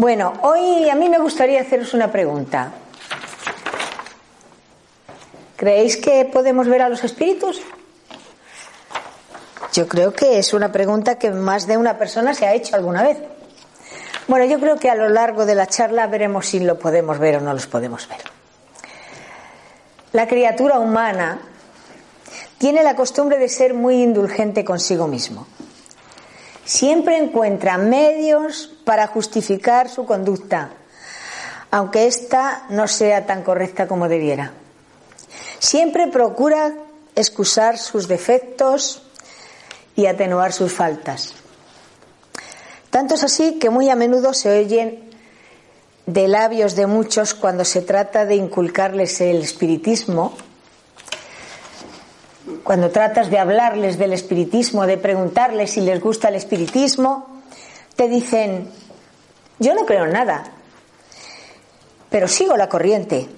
Bueno, hoy a mí me gustaría haceros una pregunta. ¿Creéis que podemos ver a los espíritus? Yo creo que es una pregunta que más de una persona se ha hecho alguna vez. Bueno, yo creo que a lo largo de la charla veremos si lo podemos ver o no los podemos ver. La criatura humana tiene la costumbre de ser muy indulgente consigo mismo siempre encuentra medios para justificar su conducta, aunque ésta no sea tan correcta como debiera. Siempre procura excusar sus defectos y atenuar sus faltas. Tanto es así que muy a menudo se oyen de labios de muchos cuando se trata de inculcarles el espiritismo cuando tratas de hablarles del espiritismo, de preguntarles si les gusta el espiritismo, te dicen, yo no creo en nada, pero sigo la corriente.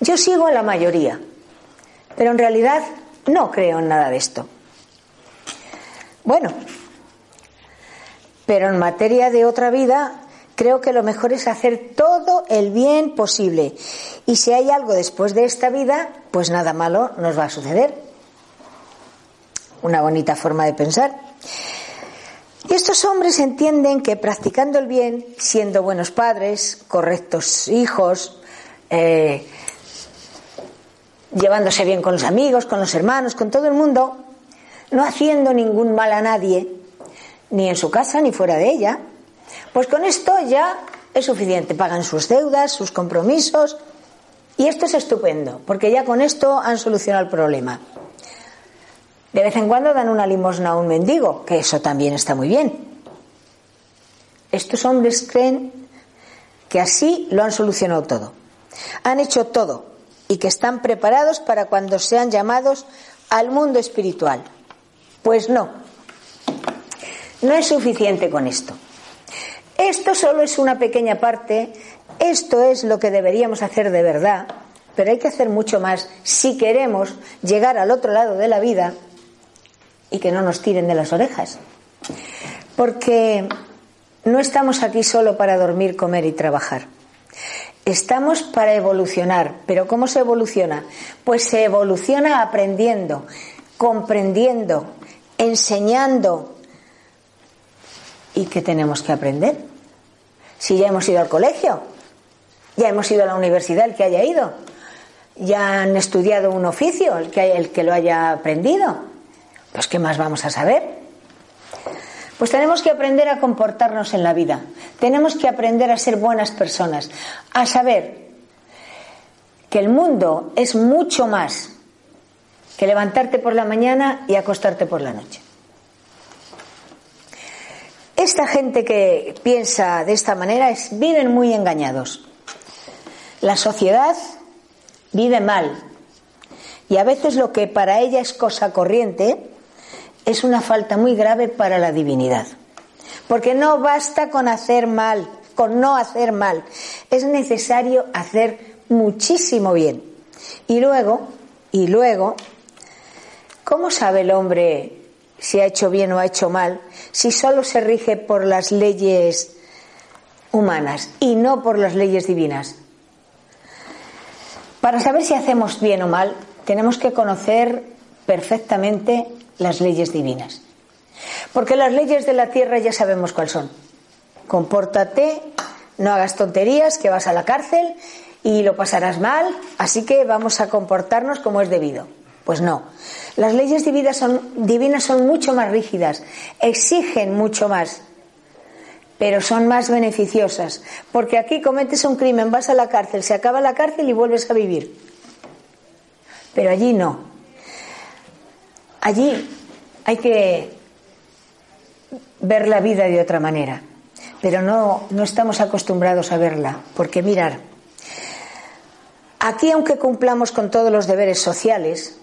Yo sigo a la mayoría, pero en realidad no creo en nada de esto. Bueno, pero en materia de otra vida creo que lo mejor es hacer todo el bien posible. Y si hay algo después de esta vida, pues nada malo nos va a suceder. Una bonita forma de pensar. Y estos hombres entienden que practicando el bien, siendo buenos padres, correctos hijos, eh, llevándose bien con los amigos, con los hermanos, con todo el mundo, no haciendo ningún mal a nadie, ni en su casa ni fuera de ella, pues con esto ya es suficiente. Pagan sus deudas, sus compromisos. Y esto es estupendo, porque ya con esto han solucionado el problema. De vez en cuando dan una limosna a un mendigo, que eso también está muy bien. Estos hombres creen que así lo han solucionado todo. Han hecho todo y que están preparados para cuando sean llamados al mundo espiritual. Pues no. No es suficiente con esto. Esto solo es una pequeña parte, esto es lo que deberíamos hacer de verdad, pero hay que hacer mucho más si queremos llegar al otro lado de la vida y que no nos tiren de las orejas. Porque no estamos aquí solo para dormir, comer y trabajar. Estamos para evolucionar. ¿Pero cómo se evoluciona? Pues se evoluciona aprendiendo, comprendiendo, enseñando, ¿Y qué tenemos que aprender? Si ya hemos ido al colegio, ya hemos ido a la universidad, el que haya ido, ya han estudiado un oficio, el que, el que lo haya aprendido, pues ¿qué más vamos a saber? Pues tenemos que aprender a comportarnos en la vida, tenemos que aprender a ser buenas personas, a saber que el mundo es mucho más que levantarte por la mañana y acostarte por la noche. Esta gente que piensa de esta manera es, viven muy engañados. La sociedad vive mal y a veces lo que para ella es cosa corriente es una falta muy grave para la divinidad. Porque no basta con hacer mal, con no hacer mal. Es necesario hacer muchísimo bien. Y luego, y luego, ¿cómo sabe el hombre si ha hecho bien o ha hecho mal, si solo se rige por las leyes humanas y no por las leyes divinas. Para saber si hacemos bien o mal, tenemos que conocer perfectamente las leyes divinas. Porque las leyes de la tierra ya sabemos cuáles son. Compórtate, no hagas tonterías, que vas a la cárcel y lo pasarás mal, así que vamos a comportarnos como es debido. Pues no. Las leyes divinas son, divinas son mucho más rígidas, exigen mucho más. pero son más beneficiosas, porque aquí cometes un crimen, vas a la cárcel, se acaba la cárcel y vuelves a vivir. Pero allí no. Allí hay que ver la vida de otra manera, pero no, no estamos acostumbrados a verla, porque mirar, aquí aunque cumplamos con todos los deberes sociales,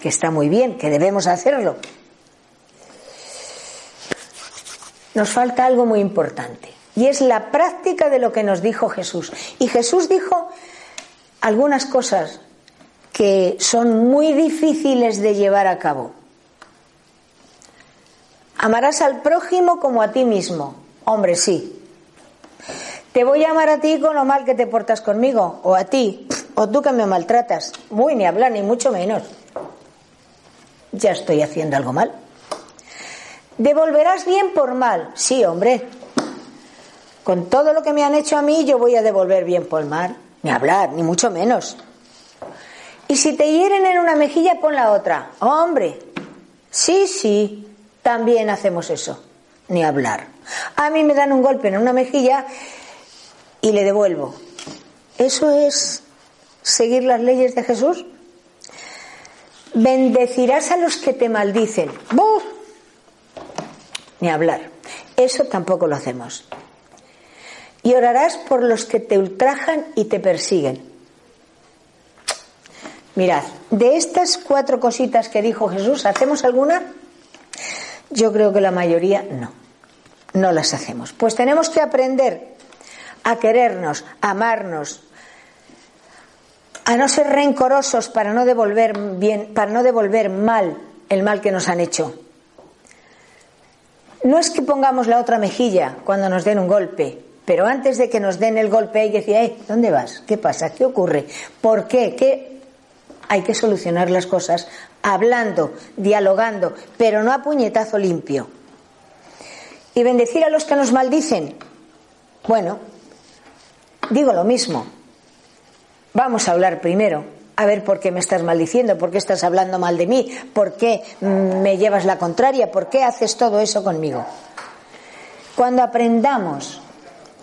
que está muy bien, que debemos hacerlo, nos falta algo muy importante y es la práctica de lo que nos dijo Jesús. Y Jesús dijo algunas cosas que son muy difíciles de llevar a cabo. Amarás al prójimo como a ti mismo. Hombre, sí. Te voy a amar a ti con lo mal que te portas conmigo, o a ti, o tú que me maltratas. Muy ni hablar, ni mucho menos. Ya estoy haciendo algo mal. ¿Devolverás bien por mal? Sí, hombre. Con todo lo que me han hecho a mí, yo voy a devolver bien por mal. Ni hablar, ni mucho menos. Y si te hieren en una mejilla, pon la otra. Hombre. Sí, sí. También hacemos eso. Ni hablar. A mí me dan un golpe en una mejilla y le devuelvo. ¿Eso es seguir las leyes de Jesús? Bendecirás a los que te maldicen. ¡Buf! ni hablar. Eso tampoco lo hacemos. Y orarás por los que te ultrajan y te persiguen. Mirad, de estas cuatro cositas que dijo Jesús, ¿hacemos alguna? Yo creo que la mayoría no. No las hacemos. Pues tenemos que aprender a querernos, a amarnos, a no ser rencorosos para no devolver bien, para no devolver mal el mal que nos han hecho no es que pongamos la otra mejilla cuando nos den un golpe, pero antes de que nos den el golpe hay que decir, eh, ¿dónde vas? ¿Qué pasa? ¿Qué ocurre? ¿Por qué? ¿Qué? Hay que solucionar las cosas hablando, dialogando, pero no a puñetazo limpio. Y bendecir a los que nos maldicen. Bueno, digo lo mismo. Vamos a hablar primero a ver por qué me estás maldiciendo, por qué estás hablando mal de mí, por qué mm, me llevas la contraria, por qué haces todo eso conmigo. Cuando aprendamos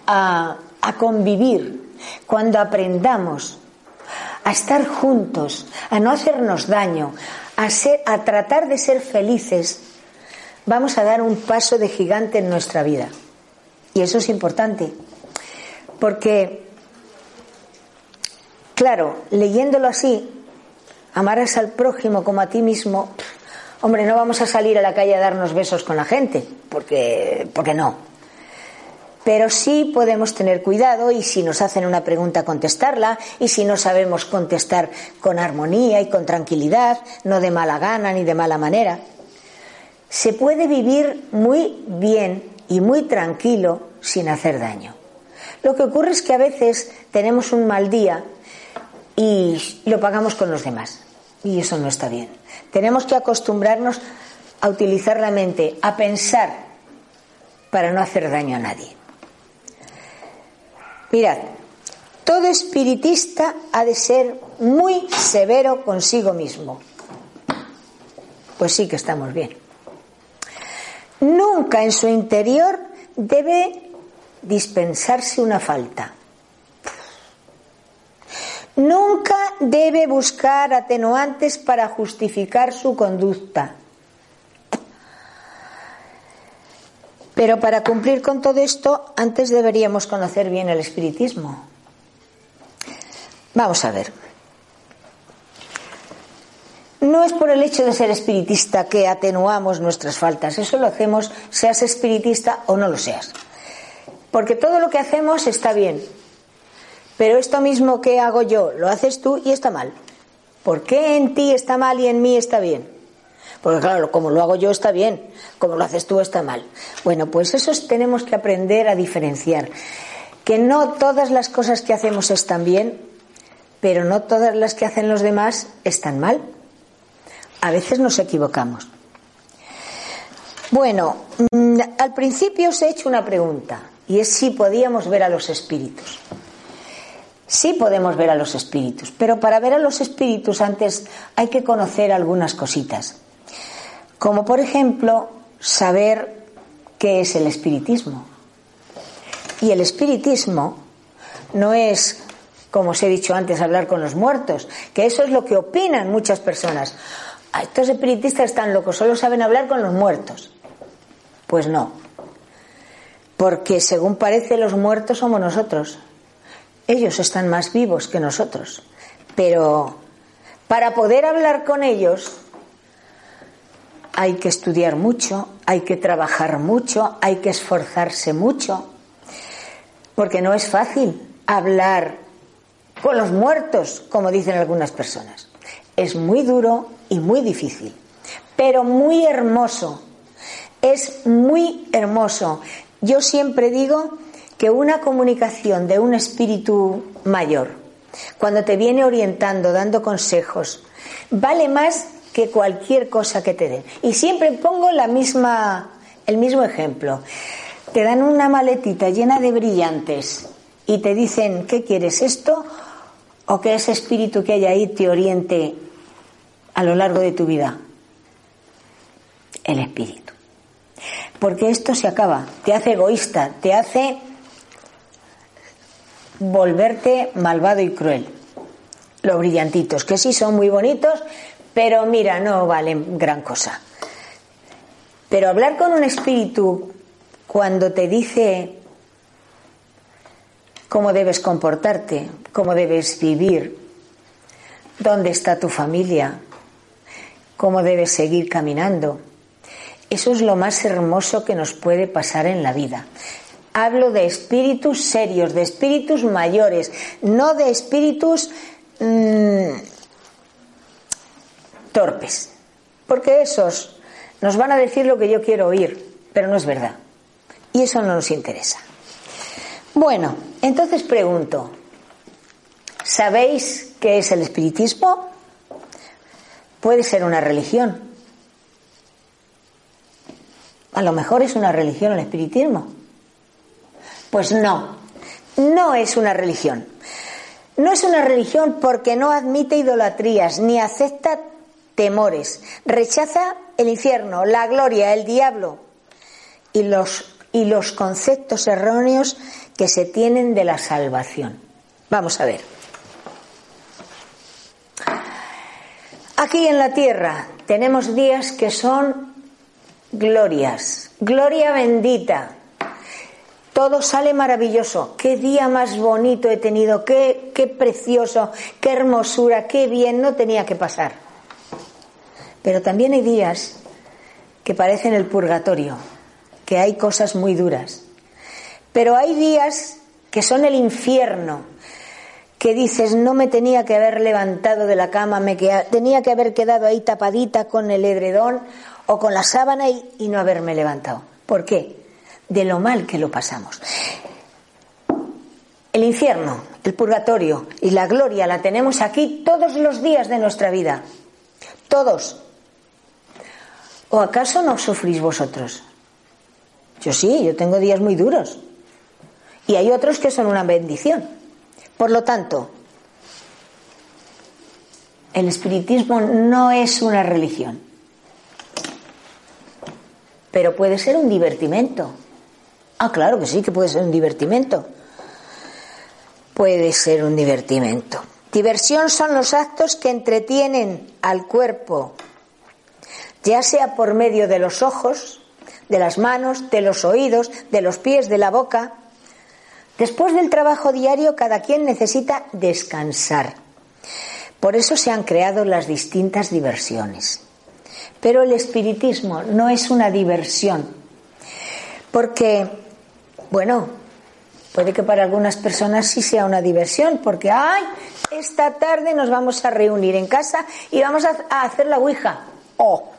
a, convivir, cuando aprendamos a estar juntos, a no hacernos daño, a, a tratar de ser felices, vamos a dar un paso de gigante en nuestra vida. Y eso es importante, porque Claro, leyéndolo así, amarás al prójimo como a ti mismo, hombre, no vamos a salir a la calle a darnos besos con la gente, porque, porque no. Pero sí podemos tener cuidado y si nos hacen una pregunta contestarla y si no sabemos contestar con armonía y con tranquilidad, no de mala gana ni de mala manera. Se puede vivir muy bien y muy tranquilo sin hacer daño. Lo que ocurre es que a veces tenemos un mal día y lo pagamos con los demás. Y eso no está bien. Tenemos que acostumbrarnos a utilizar la mente, a pensar para no hacer daño a nadie. Mirad, todo espiritista ha de ser muy severo consigo mismo. Pues sí que estamos bien. Nunca en su interior debe dispensarse una falta. Nunca debe buscar atenuantes para justificar su conducta. Pero para cumplir con todo esto, antes deberíamos conocer bien el espiritismo. Vamos a ver. No es por el hecho de ser espiritista que atenuamos nuestras faltas. Eso lo hacemos seas espiritista o no lo seas. Porque todo lo que hacemos está bien, pero esto mismo que hago yo lo haces tú y está mal. ¿Por qué en ti está mal y en mí está bien? Porque claro, como lo hago yo está bien, como lo haces tú está mal. Bueno, pues eso tenemos que aprender a diferenciar. Que no todas las cosas que hacemos están bien, pero no todas las que hacen los demás están mal. A veces nos equivocamos. Bueno, mm, al principio os he hecho una pregunta y es si podíamos ver a los espíritus. Sí podemos ver a los espíritus, pero para ver a los espíritus antes hay que conocer algunas cositas. Como por ejemplo saber qué es el espiritismo. Y el espiritismo no es, como os he dicho antes, hablar con los muertos, que eso es lo que opinan muchas personas. Ah, estos espiritistas están locos, solo saben hablar con los muertos. Pues no, porque según parece los muertos somos nosotros. Ellos están más vivos que nosotros. Pero para poder hablar con ellos hay que estudiar mucho, hay que trabajar mucho, hay que esforzarse mucho, porque no es fácil hablar con los muertos, como dicen algunas personas. Es muy duro y muy difícil, pero muy hermoso. Es muy hermoso. Yo siempre digo que una comunicación de un espíritu mayor, cuando te viene orientando, dando consejos, vale más que cualquier cosa que te den. Y siempre pongo la misma, el mismo ejemplo. Te dan una maletita llena de brillantes y te dicen, ¿qué quieres esto? O que ese espíritu que hay ahí te oriente a lo largo de tu vida. El espíritu. Porque esto se acaba, te hace egoísta, te hace volverte malvado y cruel. Los brillantitos, que sí son muy bonitos, pero mira, no valen gran cosa. Pero hablar con un espíritu cuando te dice cómo debes comportarte, cómo debes vivir, dónde está tu familia, cómo debes seguir caminando. Eso es lo más hermoso que nos puede pasar en la vida. Hablo de espíritus serios, de espíritus mayores, no de espíritus mmm, torpes, porque esos nos van a decir lo que yo quiero oír, pero no es verdad. Y eso no nos interesa. Bueno, entonces pregunto, ¿sabéis qué es el espiritismo? Puede ser una religión. A lo mejor es una religión el espiritismo. Pues no, no es una religión. No es una religión porque no admite idolatrías ni acepta temores. Rechaza el infierno, la gloria, el diablo y los, y los conceptos erróneos que se tienen de la salvación. Vamos a ver. Aquí en la tierra tenemos días que son glorias, gloria bendita. Todo sale maravilloso. Qué día más bonito he tenido, qué, qué precioso, qué hermosura, qué bien, no tenía que pasar. Pero también hay días que parecen el purgatorio, que hay cosas muy duras. Pero hay días que son el infierno, que dices, no me tenía que haber levantado de la cama, me tenía que haber quedado ahí tapadita con el edredón o con la sábana y, y no haberme levantado. ¿Por qué? De lo mal que lo pasamos. El infierno, el purgatorio y la gloria la tenemos aquí todos los días de nuestra vida. Todos. ¿O acaso no sufrís vosotros? Yo sí, yo tengo días muy duros. Y hay otros que son una bendición. Por lo tanto, el espiritismo no es una religión, pero puede ser un divertimento. Ah, claro que sí, que puede ser un divertimento. Puede ser un divertimento. Diversión son los actos que entretienen al cuerpo ya sea por medio de los ojos, de las manos, de los oídos, de los pies, de la boca. Después del trabajo diario, cada quien necesita descansar. Por eso se han creado las distintas diversiones. Pero el espiritismo no es una diversión, porque, bueno, puede que para algunas personas sí sea una diversión, porque, ay, esta tarde nos vamos a reunir en casa y vamos a, hacer la Ouija. Oh,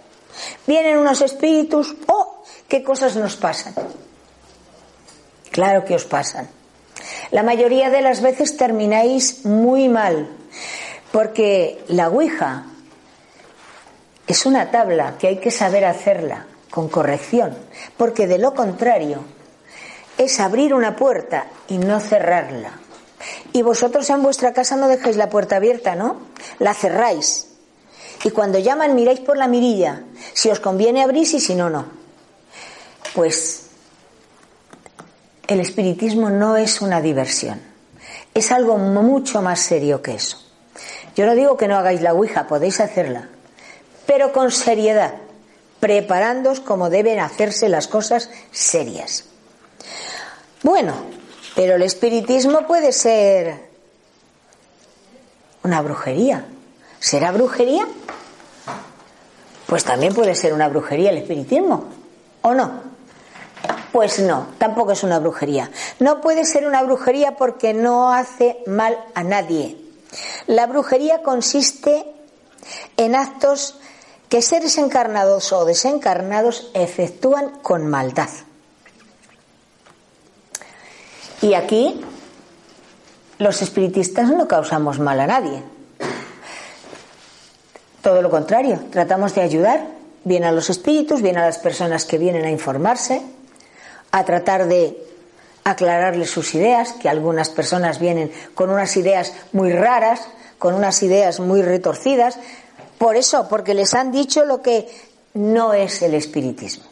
Vienen unos espíritus, ¡oh! ¿Qué cosas nos pasan? Claro que os pasan. La mayoría de las veces termináis muy mal, porque la Ouija es una tabla que hay que saber hacerla con corrección, porque de lo contrario es abrir una puerta y no cerrarla. Y vosotros en vuestra casa no dejáis la puerta abierta, ¿no? La cerráis. Y cuando llaman miráis por la mirilla. Si os conviene abrís y si no, no. Pues el espiritismo no es una diversión, es algo mucho más serio que eso. Yo no digo que no hagáis la Ouija, podéis hacerla, pero con seriedad, preparándoos como deben hacerse las cosas serias. Bueno, pero el espiritismo puede ser una brujería. ¿Será brujería? Pues también puede ser una brujería el espiritismo, ¿o no? Pues no, tampoco es una brujería. No puede ser una brujería porque no hace mal a nadie. La brujería consiste en actos que seres encarnados o desencarnados efectúan con maldad. Y aquí los espiritistas no causamos mal a nadie. Todo lo contrario, tratamos de ayudar bien a los espíritus, bien a las personas que vienen a informarse, a tratar de aclararles sus ideas, que algunas personas vienen con unas ideas muy raras, con unas ideas muy retorcidas, por eso, porque les han dicho lo que no es el espiritismo.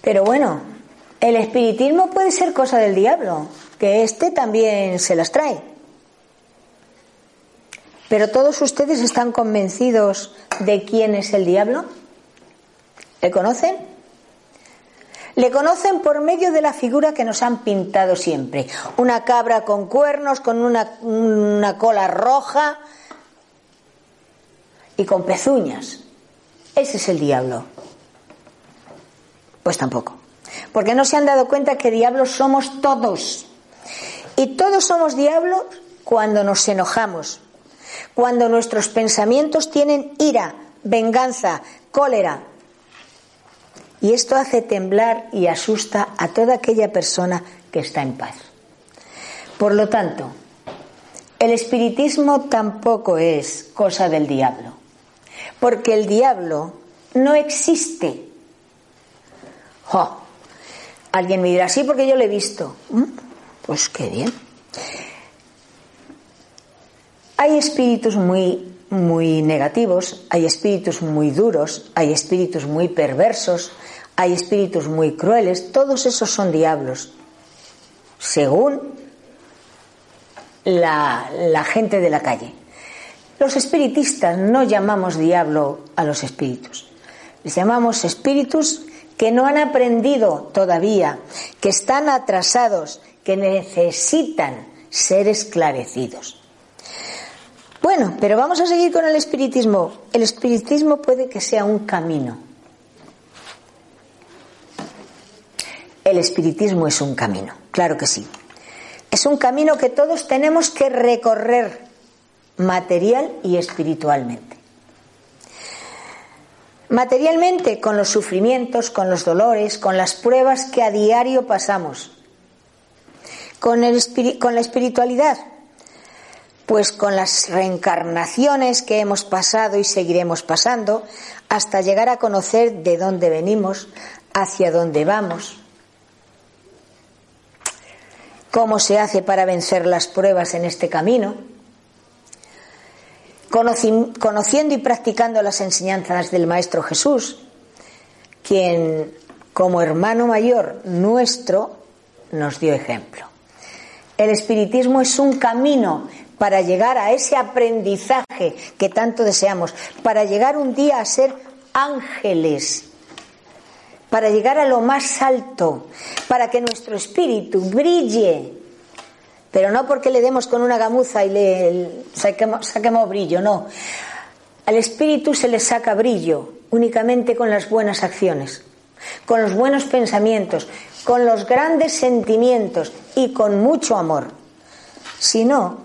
Pero bueno, el espiritismo puede ser cosa del diablo, que éste también se las trae. Pero todos ustedes están convencidos de quién es el diablo. ¿Le conocen? Le conocen por medio de la figura que nos han pintado siempre. Una cabra con cuernos, con una, una cola roja y con pezuñas. Ese es el diablo. Pues tampoco. Porque no se han dado cuenta que diablos somos todos. Y todos somos diablos cuando nos enojamos, cuando nuestros pensamientos tienen ira, venganza, cólera. Y esto hace temblar y asusta a toda aquella persona que está en paz. Por lo tanto, el espiritismo tampoco es cosa del diablo, porque el diablo no existe. Alguien me dirá, sí, porque yo lo he visto. Mm, pues qué bien. Hay espíritus muy, muy negativos, hay espíritus muy duros, hay espíritus muy perversos, hay espíritus muy crueles, todos esos son diablos, según la, la gente de la calle. Los espiritistas no llamamos diablo a los espíritus, les llamamos espíritus que no han aprendido todavía, que están atrasados, que necesitan ser esclarecidos. Bueno, pero vamos a seguir con el espiritismo. El espiritismo puede que sea un camino. El espiritismo es un camino, claro que sí. Es un camino que todos tenemos que recorrer material y espiritualmente. Materialmente, con los sufrimientos, con los dolores, con las pruebas que a diario pasamos. Con, la espiritualidad, pues con las reencarnaciones que hemos pasado y seguiremos pasando hasta llegar a conocer de dónde venimos, hacia dónde vamos, cómo se hace para vencer las pruebas en este camino conociendo y practicando las enseñanzas del Maestro Jesús, quien como hermano mayor nuestro nos dio ejemplo. El espiritismo es un camino para llegar a ese aprendizaje que tanto deseamos, para llegar un día a ser ángeles, para llegar a lo más alto, para que nuestro espíritu brille pero no porque le demos con una gamuza y le saquemos, brillo, no. Al espíritu se le saca brillo únicamente con las buenas acciones, con los buenos pensamientos, con los grandes sentimientos y con mucho amor. Si no,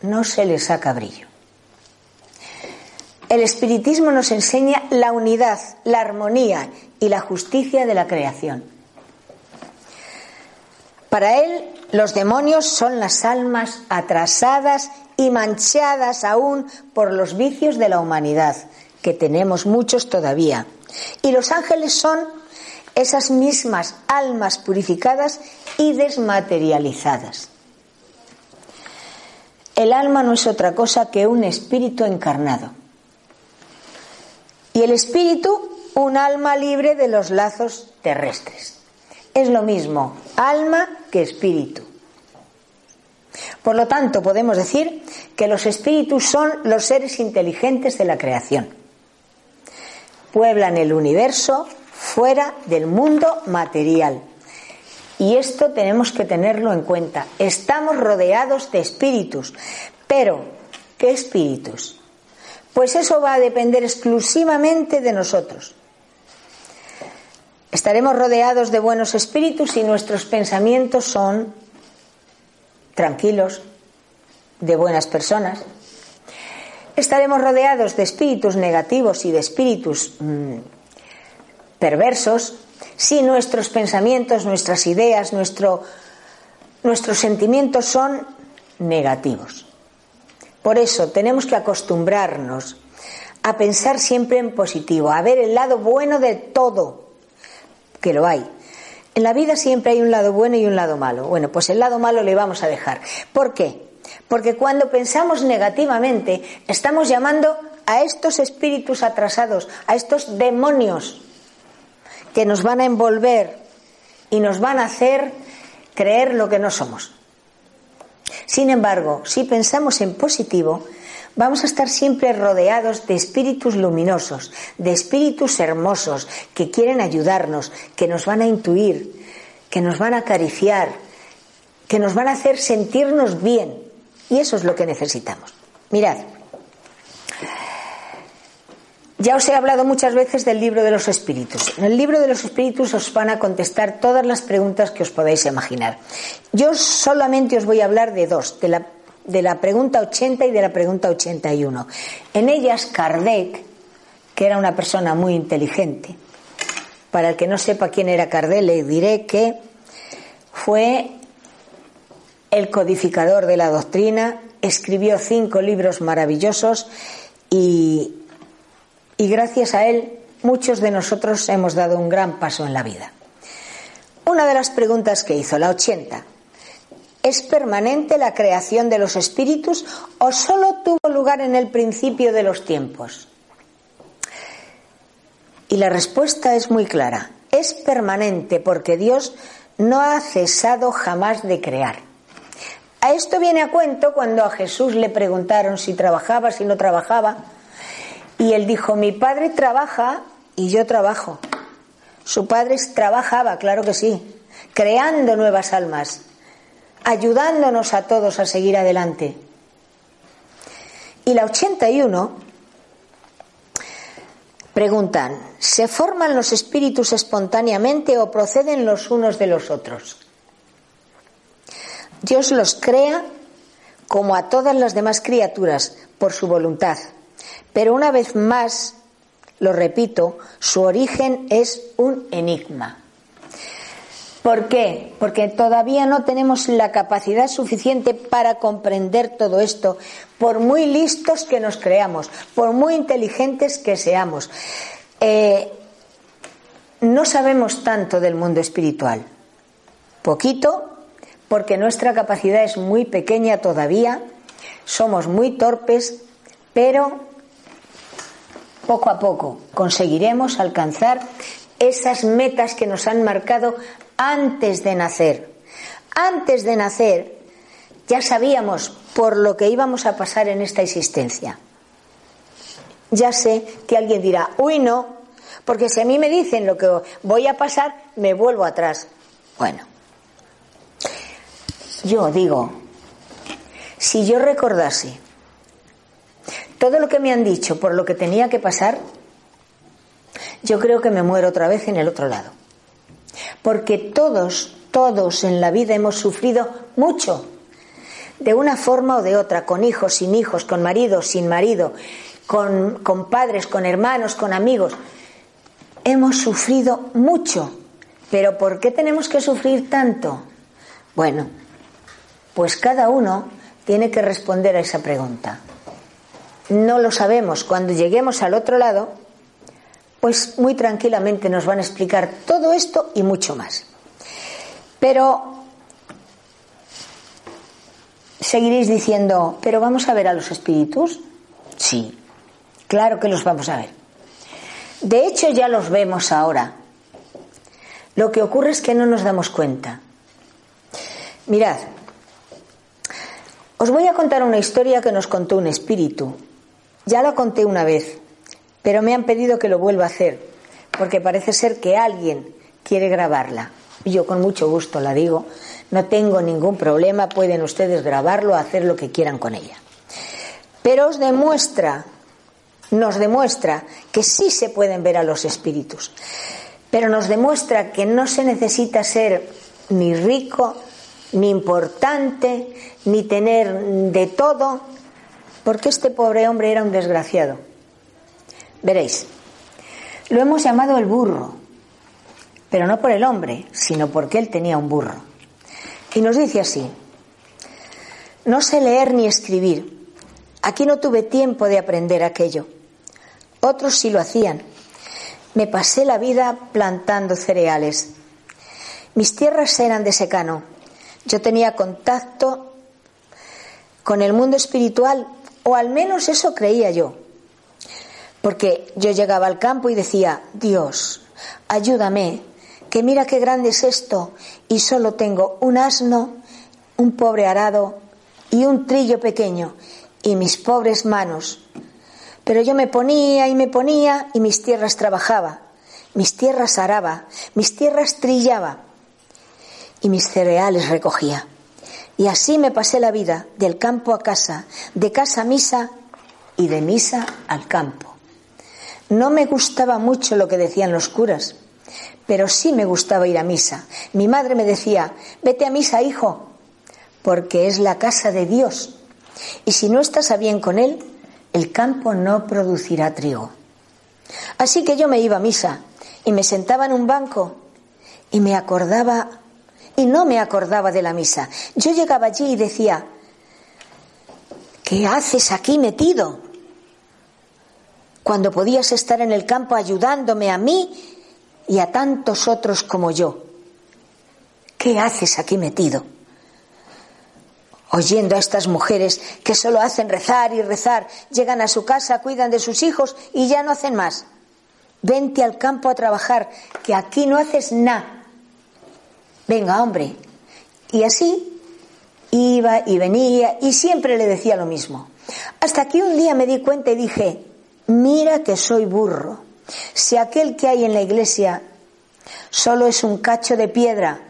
no se le saca brillo. El espiritismo nos enseña la unidad, la armonía y la justicia de la creación. Para él, los demonios son las almas atrasadas y manchadas aún por los vicios de la humanidad, que tenemos muchos todavía. Y los ángeles son esas mismas almas purificadas y desmaterializadas. El alma no es otra cosa que un espíritu encarnado. Y el espíritu un alma libre de los lazos terrestres. Es lo mismo alma que espíritu. Por lo tanto, podemos decir que los espíritus son los seres inteligentes de la creación. Pueblan el universo fuera del mundo material. Y esto tenemos que tenerlo en cuenta. Estamos rodeados de espíritus. Pero, ¿qué espíritus? Pues eso va a depender exclusivamente de nosotros. Estaremos rodeados de buenos espíritus y nuestros pensamientos son tranquilos, de buenas personas. Estaremos rodeados de espíritus negativos y de espíritus mm, perversos si nuestros pensamientos, nuestras ideas, nuestro, nuestros sentimientos son negativos. Por eso tenemos que acostumbrarnos a pensar siempre en positivo, a ver el lado bueno de todo, que lo hay. En la vida siempre hay un lado bueno y un lado malo. Bueno, pues el lado malo le vamos a dejar. ¿Por qué? Porque cuando pensamos negativamente, estamos llamando a estos espíritus atrasados, a estos demonios que nos van a envolver y nos van a hacer creer lo que no somos. Sin embargo, si pensamos en positivo, vamos a estar siempre rodeados de espíritus luminosos, de espíritus hermosos que quieren ayudarnos, que nos van a intuir, que nos van a acariciar, que nos van a hacer sentirnos bien. Y eso es lo que necesitamos. Mirad, ya os he hablado muchas veces del libro de los espíritus. En el libro de los espíritus os van a contestar todas las preguntas que os podáis imaginar. Yo solamente os voy a hablar de dos, de la de la pregunta 80 y de la pregunta 81. En ellas, Kardec, que era una persona muy inteligente, para el que no sepa quién era Kardec, le diré que fue el codificador de la doctrina, escribió cinco libros maravillosos y, y gracias a él muchos de nosotros hemos dado un gran paso en la vida. Una de las preguntas que hizo, la 80, ¿Es permanente la creación de los espíritus o solo tuvo lugar en el principio de los tiempos? Y la respuesta es muy clara. Es permanente porque Dios no ha cesado jamás de crear. A esto viene a cuento cuando a Jesús le preguntaron si trabajaba, si no trabajaba. Y él dijo, mi padre trabaja y yo trabajo. Su padre trabajaba, claro que sí, creando nuevas almas ayudándonos a todos a seguir adelante. Y la 81 preguntan, ¿se forman los espíritus espontáneamente o proceden los unos de los otros? Dios los crea como a todas las demás criaturas por su voluntad, pero una vez más, lo repito, su origen es un enigma. ¿Por qué? Porque todavía no tenemos la capacidad suficiente para comprender todo esto, por muy listos que nos creamos, por muy inteligentes que seamos. Eh, no sabemos tanto del mundo espiritual. Poquito, porque nuestra capacidad es muy pequeña todavía, somos muy torpes, pero poco a poco conseguiremos alcanzar esas metas que nos han marcado antes de nacer. Antes de nacer ya sabíamos por lo que íbamos a pasar en esta existencia. Ya sé que alguien dirá, uy no, porque si a mí me dicen lo que voy a pasar, me vuelvo atrás. Bueno, yo digo, si yo recordase todo lo que me han dicho por lo que tenía que pasar, yo creo que me muero otra vez en el otro lado. Porque todos, todos en la vida hemos sufrido mucho, de una forma o de otra, con hijos, sin hijos, con marido, sin marido, con, con padres, con hermanos, con amigos. Hemos sufrido mucho. Pero ¿por qué tenemos que sufrir tanto? Bueno, pues cada uno tiene que responder a esa pregunta. No lo sabemos. Cuando lleguemos al otro lado, pues muy tranquilamente nos van a explicar todo esto y mucho más. Pero seguiréis diciendo, pero vamos a ver a los espíritus. Sí, claro que los vamos a ver. De hecho, ya los vemos ahora. Lo que ocurre es que no nos damos cuenta. Mirad, os voy a contar una historia que nos contó un espíritu. Ya la conté una vez, pero me han pedido que lo vuelva a hacer, porque parece ser que alguien quiere grabarla. Yo con mucho gusto la digo, no tengo ningún problema, pueden ustedes grabarlo, hacer lo que quieran con ella. Pero os demuestra, nos demuestra que sí se pueden ver a los espíritus, pero nos demuestra que no se necesita ser ni rico, ni importante, ni tener de todo, porque este pobre hombre era un desgraciado. Veréis, lo hemos llamado el burro, pero no por el hombre, sino porque él tenía un burro. Y nos dice así, no sé leer ni escribir, Aquí no tuve tiempo de aprender aquello. Otros sí lo hacían. Me pasé la vida plantando cereales. Mis tierras eran de secano. Yo tenía contacto con el mundo espiritual, o al menos eso creía yo. Porque yo llegaba al campo y decía, Dios, ayúdame, que mira qué grande es esto, y solo tengo un asno, un pobre arado y un trillo pequeño, y mis pobres manos. Pero yo me ponía y me ponía y mis tierras trabajaba, mis tierras araba, mis tierras trillaba y mis cereales recogía. Y así me pasé la vida, del campo a casa, de casa a misa y de misa al campo. No me gustaba mucho lo que decían los curas, pero sí me gustaba ir a misa. Mi madre me decía, vete a misa, hijo, porque es la casa de Dios y si no estás a bien con él, el campo no producirá trigo. Así que yo me iba a misa y me sentaba en un banco y me acordaba, y no me acordaba de la misa. Yo llegaba allí y decía, ¿qué haces aquí metido? Cuando podías estar en el campo ayudándome a mí y a tantos otros como yo. ¿Qué haces aquí metido? oyendo a estas mujeres que solo hacen rezar y rezar, llegan a su casa, cuidan de sus hijos y ya no hacen más. Vente al campo a trabajar, que aquí no haces nada. Venga, hombre. Y así iba y venía y siempre le decía lo mismo. Hasta que un día me di cuenta y dije, mira que soy burro. Si aquel que hay en la iglesia solo es un cacho de piedra,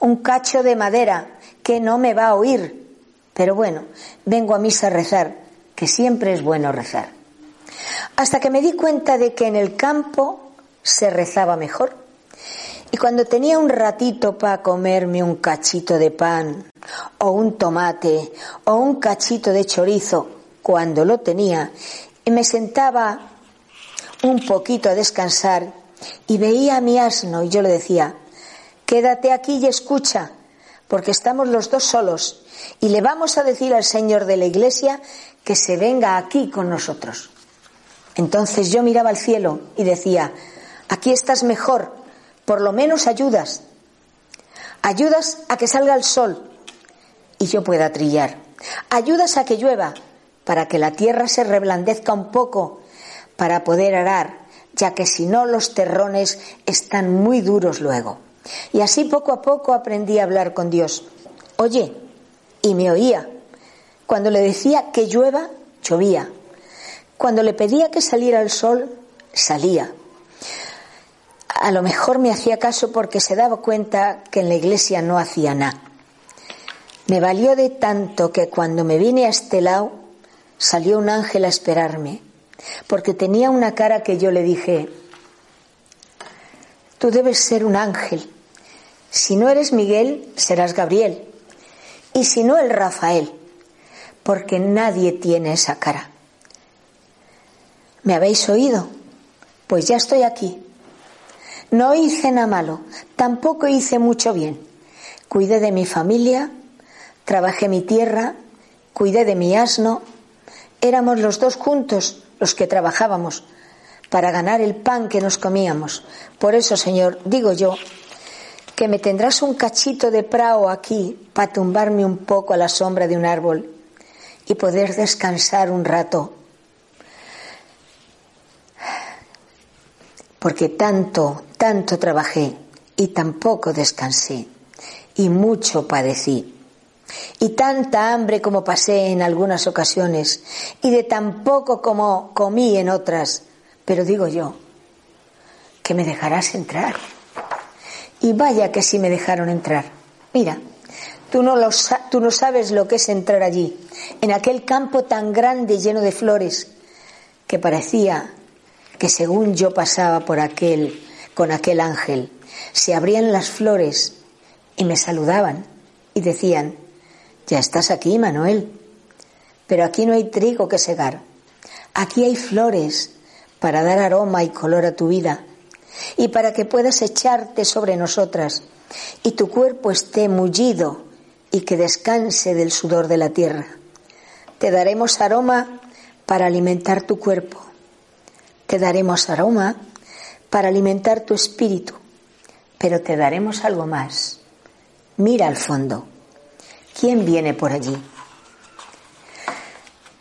un cacho de madera, que no me va a oír, pero bueno, vengo a misa a rezar, que siempre es bueno rezar. Hasta que me di cuenta de que en el campo se rezaba mejor. Y cuando tenía un ratito para comerme un cachito de pan, o un tomate, o un cachito de chorizo, cuando lo tenía, me sentaba un poquito a descansar, y veía a mi asno, y yo le decía, quédate aquí y escucha, porque estamos los dos solos, y le vamos a decir al Señor de la Iglesia que se venga aquí con nosotros. Entonces yo miraba al cielo y decía, aquí estás mejor, por lo menos ayudas. Ayudas a que salga el sol y yo pueda trillar. Ayudas a que llueva para que la tierra se reblandezca un poco para poder arar, ya que si no los terrones están muy duros luego. Y así poco a poco aprendí a hablar con Dios. Oye, y me oía. Cuando le decía que llueva, llovía. Cuando le pedía que saliera el sol, salía. A lo mejor me hacía caso porque se daba cuenta que en la iglesia no hacía nada. Me valió de tanto que cuando me vine a este lado salió un ángel a esperarme, porque tenía una cara que yo le dije, tú debes ser un ángel. Si no eres Miguel, serás Gabriel y si no el Rafael, porque nadie tiene esa cara. ¿Me habéis oído? Pues ya estoy aquí. No hice nada malo, tampoco hice mucho bien. Cuidé de mi familia, trabajé mi tierra, cuidé de mi asno. Éramos los dos juntos los que trabajábamos para ganar el pan que nos comíamos. Por eso, Señor, digo yo, que me tendrás un cachito de prao aquí para tumbarme un poco a la sombra de un árbol y poder descansar un rato. porque tanto, tanto trabajé y tampoco descansé y mucho padecí. Y tanta hambre como pasé en algunas ocasiones y de tan poco como comí en otras. Pero digo yo, que me dejarás entrar. Y vaya que sí me dejaron entrar. Mira, tú no, lo, tú no sabes lo que es entrar allí, en aquel campo tan grande lleno de flores, que parecía que según yo pasaba por aquel, con aquel ángel, se abrían las flores y me saludaban y decían, ya estás aquí, Manuel, pero aquí no hay trigo que segar, aquí hay flores para dar aroma y color a tu vida y para que puedas echarte sobre nosotras y tu cuerpo esté mullido y que descanse del sudor de la tierra. Te daremos aroma para alimentar tu cuerpo. Te daremos aroma para alimentar tu espíritu. Pero te daremos algo más. Mira al fondo. ¿Quién viene por allí?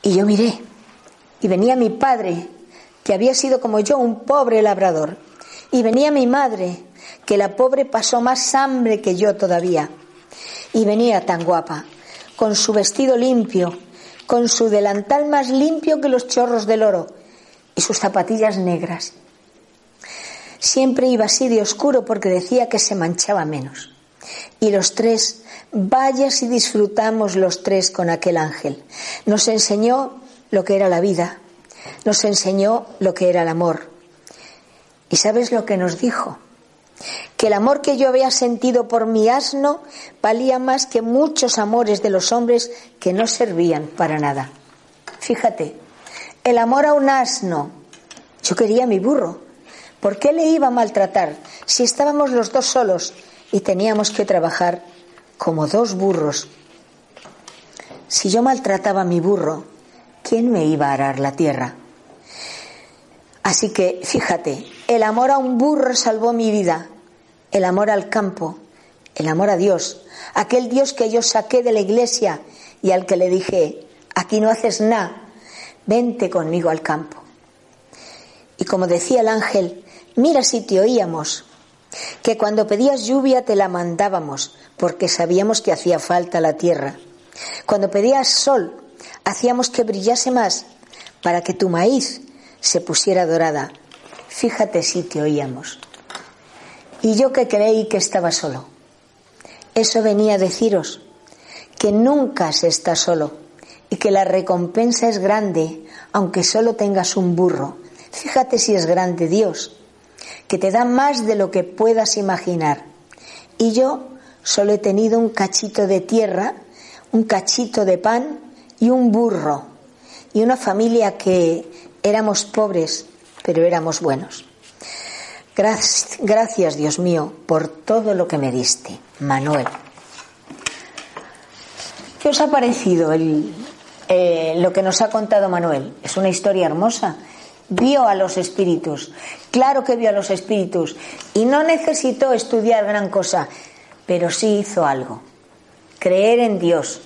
Y yo miré. Y venía mi padre, que había sido como yo un pobre labrador. Y venía mi madre, que la pobre pasó más hambre que yo todavía. Y venía tan guapa, con su vestido limpio, con su delantal más limpio que los chorros del oro y sus zapatillas negras. Siempre iba así de oscuro porque decía que se manchaba menos. Y los tres, vaya si disfrutamos los tres con aquel ángel. Nos enseñó lo que era la vida, nos enseñó lo que era el amor. ¿Y sabes lo que nos dijo? que el amor que yo había sentido por mi asno valía más que muchos amores de los hombres que no servían para nada. Fíjate, el amor a un asno. Yo quería mi burro. ¿Por qué le iba a maltratar si estábamos los dos solos y teníamos que trabajar como dos burros? Si yo maltrataba a mi burro, ¿quién me iba a arar la tierra? Así que, fíjate, el amor a un burro salvó mi vida, el amor al campo, el amor a Dios, aquel Dios que yo saqué de la iglesia y al que le dije, aquí no haces nada, vente conmigo al campo. Y como decía el ángel, mira si te oíamos, que cuando pedías lluvia te la mandábamos, porque sabíamos que hacía falta la tierra. Cuando pedías sol, hacíamos que brillase más, para que tu maíz se pusiera dorada. Fíjate si te oíamos. Y yo que creí que estaba solo. Eso venía a deciros, que nunca se está solo y que la recompensa es grande, aunque solo tengas un burro. Fíjate si es grande Dios, que te da más de lo que puedas imaginar. Y yo solo he tenido un cachito de tierra, un cachito de pan y un burro. Y una familia que Éramos pobres, pero éramos buenos. Gracias, Dios mío, por todo lo que me diste, Manuel. ¿Qué os ha parecido eh, lo que nos ha contado Manuel? Es una historia hermosa. Vio a los espíritus, claro que vio a los espíritus, y no necesitó estudiar gran cosa, pero sí hizo algo. Creer en Dios,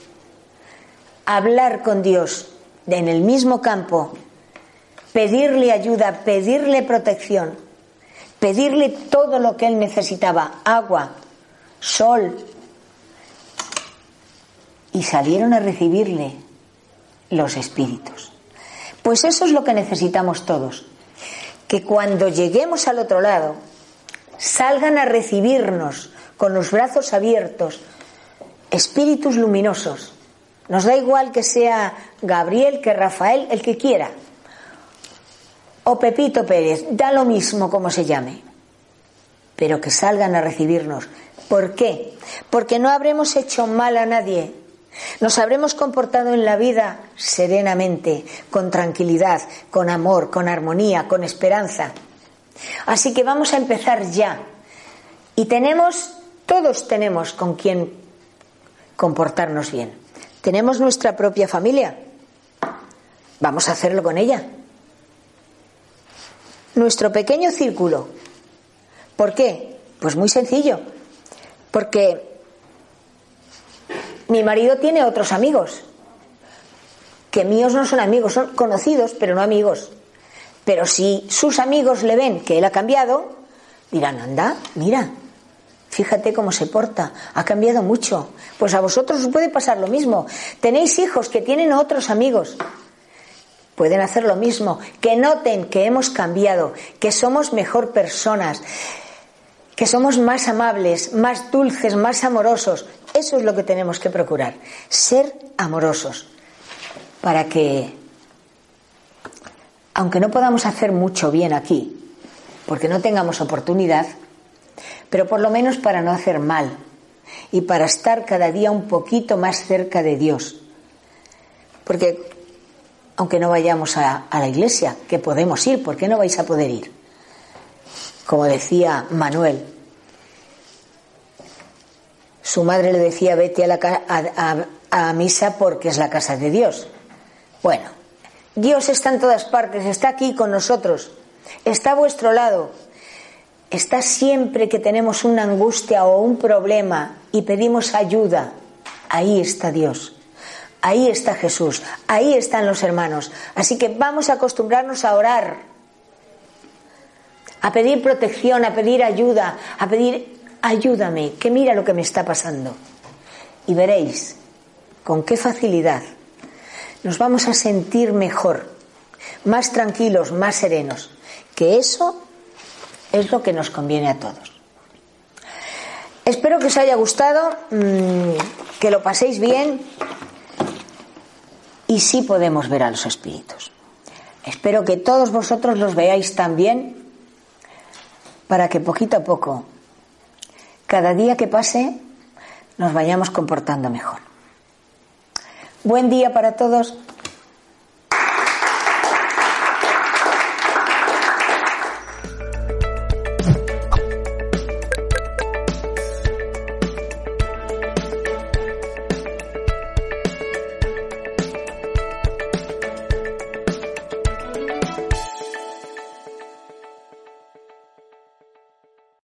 hablar con Dios en el mismo campo pedirle ayuda, pedirle protección, pedirle todo lo que él necesitaba, agua, sol. Y salieron a recibirle los espíritus. Pues eso es lo que necesitamos todos, que cuando lleguemos al otro lado, salgan a recibirnos con los brazos abiertos, espíritus luminosos. Nos da igual que sea Gabriel, que Rafael, el que quiera o Pepito Pérez, da lo mismo como se llame, pero que salgan a recibirnos. ¿Por qué? Porque no habremos hecho mal a nadie. Nos habremos comportado en la vida serenamente, con tranquilidad, con amor, con armonía, con esperanza. Así que vamos a empezar ya. Y tenemos, todos tenemos con quien comportarnos bien. Tenemos nuestra propia familia. Vamos a hacerlo con ella nuestro pequeño círculo. ¿Por qué? Pues muy sencillo. Porque mi marido tiene otros amigos, que míos no son amigos, son conocidos, pero no amigos. Pero si sus amigos le ven que él ha cambiado, dirán, anda, mira, fíjate cómo se porta, ha cambiado mucho. Pues a vosotros os puede pasar lo mismo. Tenéis hijos que tienen otros amigos. Pueden hacer lo mismo, que noten que hemos cambiado, que somos mejor personas, que somos más amables, más dulces, más amorosos. Eso es lo que tenemos que procurar, ser amorosos, para que, aunque no podamos hacer mucho bien aquí, porque no tengamos oportunidad, pero por lo menos para no hacer mal y para estar cada día un poquito más cerca de Dios. Porque aunque no vayamos a, la iglesia, que podemos ir, ¿por qué no vais a poder ir? Como decía Manuel, su madre le decía, vete a, la, a misa porque es la casa de Dios. Bueno, Dios está en todas partes, está aquí con nosotros, está a vuestro lado, está siempre que tenemos una angustia o un problema y pedimos ayuda, ahí está Dios. Ahí está Jesús, ahí están los hermanos. Así que vamos a acostumbrarnos a orar, a pedir protección, a pedir ayuda, a pedir ayúdame, que mira lo que me está pasando. Y veréis con qué facilidad nos vamos a sentir mejor, más tranquilos, más serenos. Que eso es lo que nos conviene a todos. Espero que os haya gustado, mm, que lo paséis bien y sí podemos ver a los espíritus. Espero que todos vosotros los veáis también para que poquito a poco, cada día que pase, nos vayamos comportando mejor. Buen día para todos.